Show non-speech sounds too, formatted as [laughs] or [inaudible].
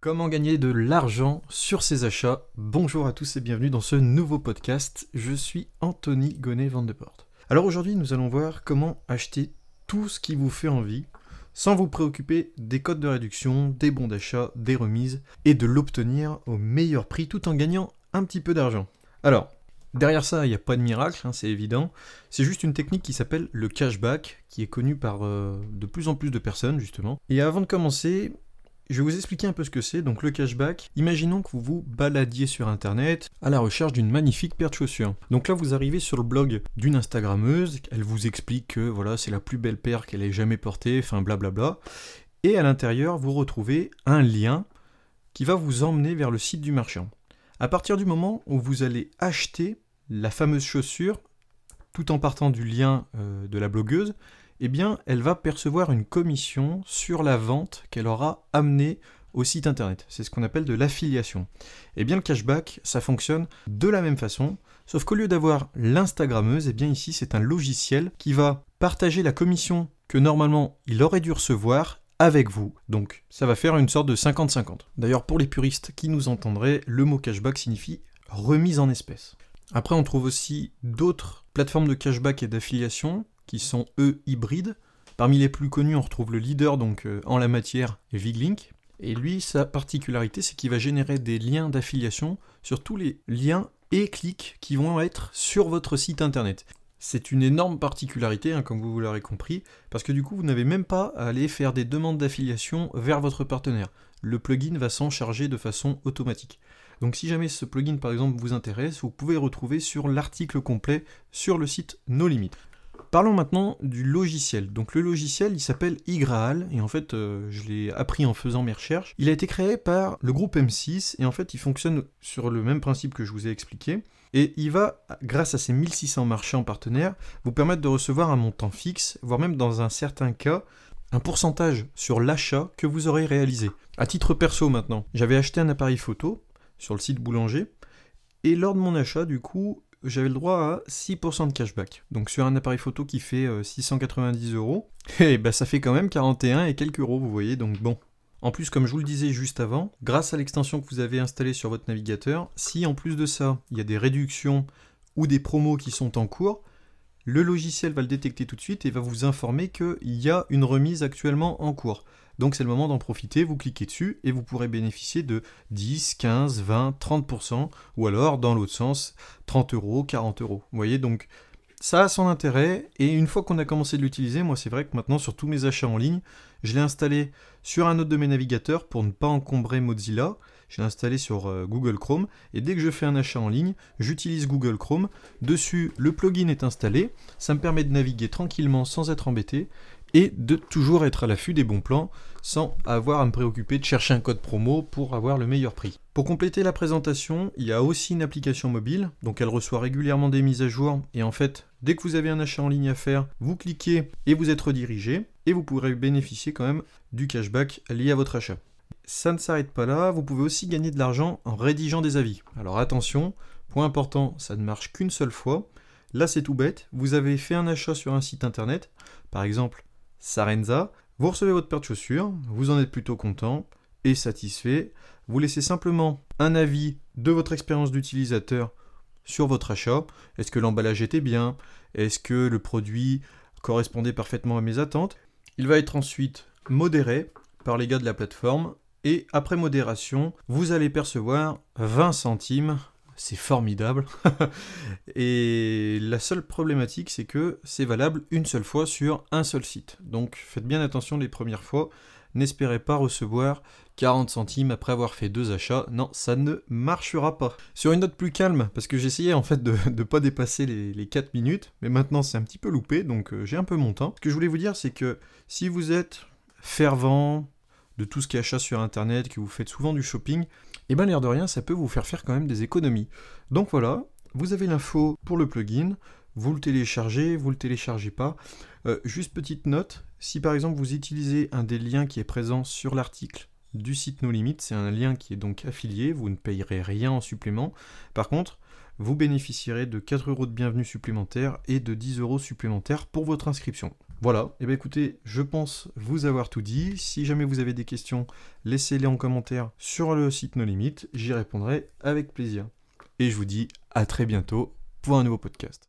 Comment gagner de l'argent sur ses achats Bonjour à tous et bienvenue dans ce nouveau podcast. Je suis Anthony Gonnet Vandeport. Alors aujourd'hui, nous allons voir comment acheter tout ce qui vous fait envie sans vous préoccuper des codes de réduction, des bons d'achat, des remises et de l'obtenir au meilleur prix tout en gagnant un petit peu d'argent. Alors, derrière ça, il n'y a pas de miracle, hein, c'est évident. C'est juste une technique qui s'appelle le cashback, qui est connue par euh, de plus en plus de personnes justement. Et avant de commencer, je vais vous expliquer un peu ce que c'est. Donc le cashback, imaginons que vous vous baladiez sur internet à la recherche d'une magnifique paire de chaussures. Donc là vous arrivez sur le blog d'une Instagrammeuse, elle vous explique que voilà, c'est la plus belle paire qu'elle ait jamais portée, enfin blablabla. Et à l'intérieur, vous retrouvez un lien qui va vous emmener vers le site du marchand. À partir du moment où vous allez acheter la fameuse chaussure, tout en partant du lien euh, de la blogueuse, eh bien, elle va percevoir une commission sur la vente qu'elle aura amenée au site internet. C'est ce qu'on appelle de l'affiliation. Eh bien, le cashback, ça fonctionne de la même façon, sauf qu'au lieu d'avoir l'Instagrammeuse, eh bien ici, c'est un logiciel qui va partager la commission que normalement il aurait dû recevoir avec vous. Donc, ça va faire une sorte de 50-50. D'ailleurs, pour les puristes qui nous entendraient, le mot cashback signifie remise en espèces. Après, on trouve aussi d'autres plateformes de cashback et d'affiliation qui sont eux hybrides. Parmi les plus connus, on retrouve le leader donc euh, en la matière, Viglink. Et lui, sa particularité, c'est qu'il va générer des liens d'affiliation sur tous les liens et clics qui vont être sur votre site internet. C'est une énorme particularité, hein, comme vous l'aurez compris, parce que du coup, vous n'avez même pas à aller faire des demandes d'affiliation vers votre partenaire. Le plugin va s'en charger de façon automatique. Donc si jamais ce plugin par exemple vous intéresse, vous pouvez retrouver sur l'article complet sur le site No Limit. Parlons maintenant du logiciel. Donc le logiciel, il s'appelle iGraal, et en fait, euh, je l'ai appris en faisant mes recherches. Il a été créé par le groupe M6, et en fait, il fonctionne sur le même principe que je vous ai expliqué. Et il va, grâce à ses 1600 marchands partenaires, vous permettre de recevoir un montant fixe, voire même dans un certain cas, un pourcentage sur l'achat que vous aurez réalisé. À titre perso maintenant, j'avais acheté un appareil photo sur le site Boulanger, et lors de mon achat, du coup, j'avais le droit à 6% de cashback. Donc sur un appareil photo qui fait 690 euh, euros, et [laughs] eh bah ben, ça fait quand même 41 et quelques euros, vous voyez, donc bon. En plus, comme je vous le disais juste avant, grâce à l'extension que vous avez installée sur votre navigateur, si en plus de ça, il y a des réductions ou des promos qui sont en cours, le logiciel va le détecter tout de suite et va vous informer qu'il y a une remise actuellement en cours. Donc c'est le moment d'en profiter, vous cliquez dessus et vous pourrez bénéficier de 10, 15, 20, 30%, ou alors dans l'autre sens, 30 euros, 40 euros. Vous voyez, donc ça a son intérêt, et une fois qu'on a commencé de l'utiliser, moi c'est vrai que maintenant sur tous mes achats en ligne, je l'ai installé sur un autre de mes navigateurs pour ne pas encombrer Mozilla. Je l'ai installé sur euh, Google Chrome et dès que je fais un achat en ligne, j'utilise Google Chrome. Dessus, le plugin est installé. Ça me permet de naviguer tranquillement sans être embêté et de toujours être à l'affût des bons plans sans avoir à me préoccuper de chercher un code promo pour avoir le meilleur prix. Pour compléter la présentation, il y a aussi une application mobile, donc elle reçoit régulièrement des mises à jour et en fait, dès que vous avez un achat en ligne à faire, vous cliquez et vous êtes redirigé et vous pourrez bénéficier quand même du cashback lié à votre achat. Ça ne s'arrête pas là, vous pouvez aussi gagner de l'argent en rédigeant des avis. Alors attention, point important, ça ne marche qu'une seule fois. Là c'est tout bête, vous avez fait un achat sur un site internet, par exemple Sarenza, vous recevez votre paire de chaussures, vous en êtes plutôt content et satisfait. Vous laissez simplement un avis de votre expérience d'utilisateur sur votre achat. Est-ce que l'emballage était bien? Est-ce que le produit correspondait parfaitement à mes attentes? Il va être ensuite modéré par les gars de la plateforme et après modération, vous allez percevoir 20 centimes c'est formidable. [laughs] et la seule problématique, c'est que c'est valable une seule fois sur un seul site. Donc faites bien attention les premières fois. N'espérez pas recevoir 40 centimes après avoir fait deux achats. Non, ça ne marchera pas. Sur une note plus calme, parce que j'essayais en fait de ne pas dépasser les, 4 minutes, mais maintenant c'est un petit peu loupé, donc euh, j'ai un peu mon temps. Ce que je voulais vous dire, c'est que si vous êtes fervent de tout ce qui est achat sur internet, que vous faites souvent du shopping, et eh bien l'air de rien, ça peut vous faire faire quand même des économies. Donc voilà, vous avez l'info pour le plugin, vous le téléchargez, vous le téléchargez pas. Euh, juste petite note, si par exemple vous utilisez un des liens qui est présent sur l'article du site No Limit, c'est un lien qui est donc affilié, vous ne payerez rien en supplément. Par contre, vous bénéficierez de 4 euros de bienvenue supplémentaire et de 10 euros supplémentaires pour votre inscription. Voilà, et bien écoutez, je pense vous avoir tout dit. Si jamais vous avez des questions, laissez-les en commentaire sur le site No Limit, j'y répondrai avec plaisir. Et je vous dis à très bientôt pour un nouveau podcast.